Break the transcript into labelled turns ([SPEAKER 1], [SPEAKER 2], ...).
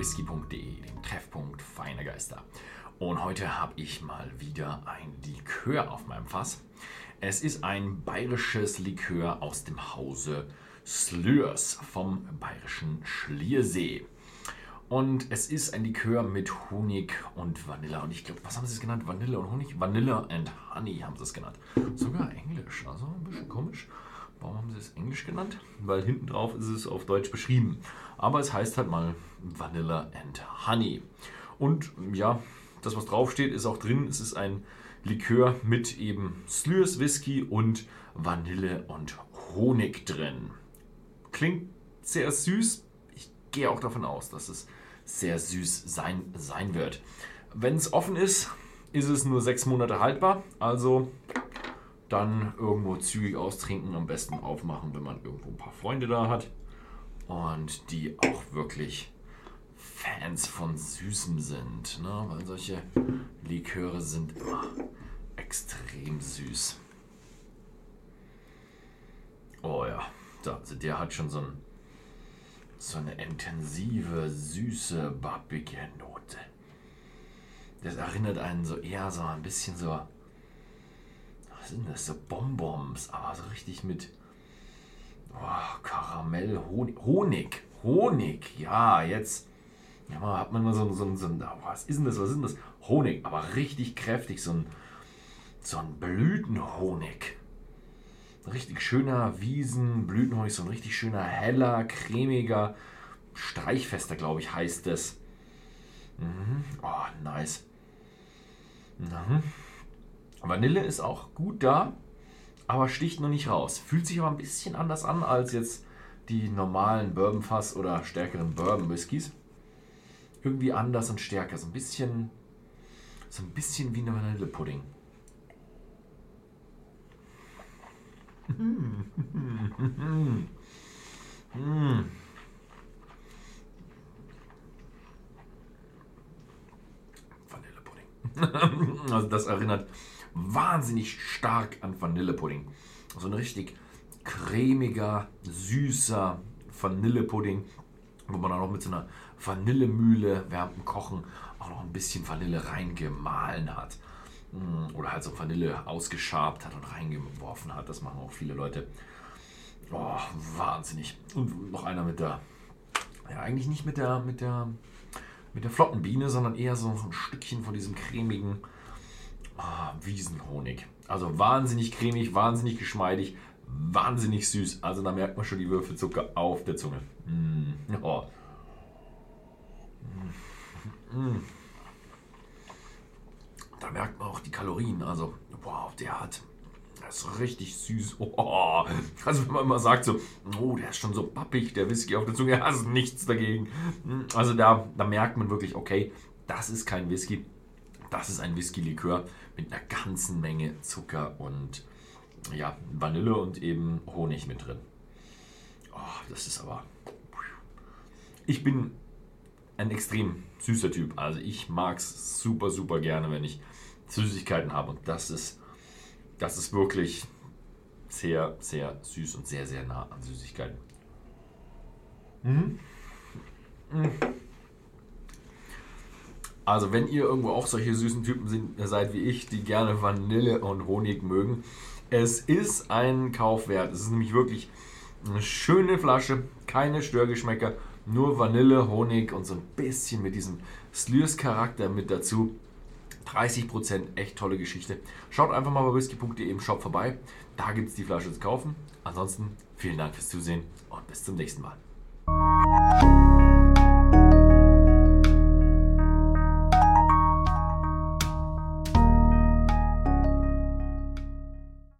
[SPEAKER 1] whisky.de, dem Treffpunkt feiner Geister. Und heute habe ich mal wieder ein Likör auf meinem Fass. Es ist ein bayerisches Likör aus dem Hause Slurs vom bayerischen Schliersee. Und es ist ein Likör mit Honig und Vanille. Und ich glaube, was haben sie es genannt? Vanille und Honig? Vanille and Honey haben sie es genannt. Sogar Englisch, also ein bisschen komisch. Warum haben sie es Englisch genannt? Weil hinten drauf ist es auf Deutsch beschrieben. Aber es heißt halt mal Vanilla and Honey. Und ja, das, was draufsteht, ist auch drin. Es ist ein Likör mit eben Slurs Whisky und Vanille und Honig drin. Klingt sehr süß. Ich gehe auch davon aus, dass es sehr süß sein, sein wird. Wenn es offen ist, ist es nur sechs Monate haltbar. Also dann irgendwo zügig austrinken, am besten aufmachen, wenn man irgendwo ein paar Freunde da hat und die auch wirklich Fans von Süßem sind. Ne? Weil solche Liköre sind immer extrem süß. Oh ja, also der hat schon so, ein, so eine intensive, süße, bappige Note. Das erinnert einen so eher so ein bisschen so sind das? So Bonbons, aber so richtig mit oh, Karamell, Honig, Honig. Ja, jetzt ja, hat man mal so, so, so ein, oh, was ist denn das, was ist denn das? Honig, aber richtig kräftig, so ein, so ein Blütenhonig. richtig schöner Wiesenblütenhonig, so ein richtig schöner, heller, cremiger, streichfester, glaube ich, heißt es. Mhm. Oh, nice. Mhm. Vanille ist auch gut da, aber sticht noch nicht raus. Fühlt sich aber ein bisschen anders an als jetzt die normalen Bourbon-Fass oder stärkeren Bourbon-Whiskys. Irgendwie anders und stärker. So ein bisschen, so ein bisschen wie eine Vanillepudding. Vanillepudding. also das erinnert wahnsinnig stark an Vanillepudding. So ein richtig cremiger, süßer Vanillepudding, wo man dann auch mit so einer Vanillemühle während dem Kochen auch noch ein bisschen Vanille reingemahlen hat. Mm, oder halt so Vanille ausgeschabt hat und reingeworfen hat. Das machen auch viele Leute. Oh, wahnsinnig. Und noch einer mit der, ja, eigentlich nicht mit der, mit der, mit der flotten Biene, sondern eher so ein Stückchen von diesem cremigen, Wiesenhonig. Also wahnsinnig cremig, wahnsinnig geschmeidig, wahnsinnig süß. Also da merkt man schon die Würfelzucker auf der Zunge. Mm. Oh. Mm. Da merkt man auch die Kalorien. Also, wow, der hat. Das ist richtig süß. Oh. Also, wenn man mal sagt so, oh, der ist schon so pappig, der Whisky auf der Zunge, hat nichts dagegen. Also, da, da merkt man wirklich, okay, das ist kein Whisky, das ist ein Whisky-Likör mit einer ganzen Menge Zucker und ja, Vanille und eben Honig mit drin. Oh, das ist aber. Ich bin ein extrem süßer Typ. Also ich mag es super, super gerne, wenn ich Süßigkeiten habe. Und das ist, das ist wirklich sehr, sehr süß und sehr, sehr nah an Süßigkeiten. Mhm. Mhm. Also wenn ihr irgendwo auch solche süßen Typen sind, seid wie ich, die gerne Vanille und Honig mögen, es ist ein Kauf wert. Es ist nämlich wirklich eine schöne Flasche, keine Störgeschmäcker, nur Vanille, Honig und so ein bisschen mit diesem Slurs-Charakter mit dazu. 30% echt tolle Geschichte. Schaut einfach mal bei whisky.de im Shop vorbei. Da gibt es die Flasche zu kaufen. Ansonsten vielen Dank fürs Zusehen und bis zum nächsten Mal.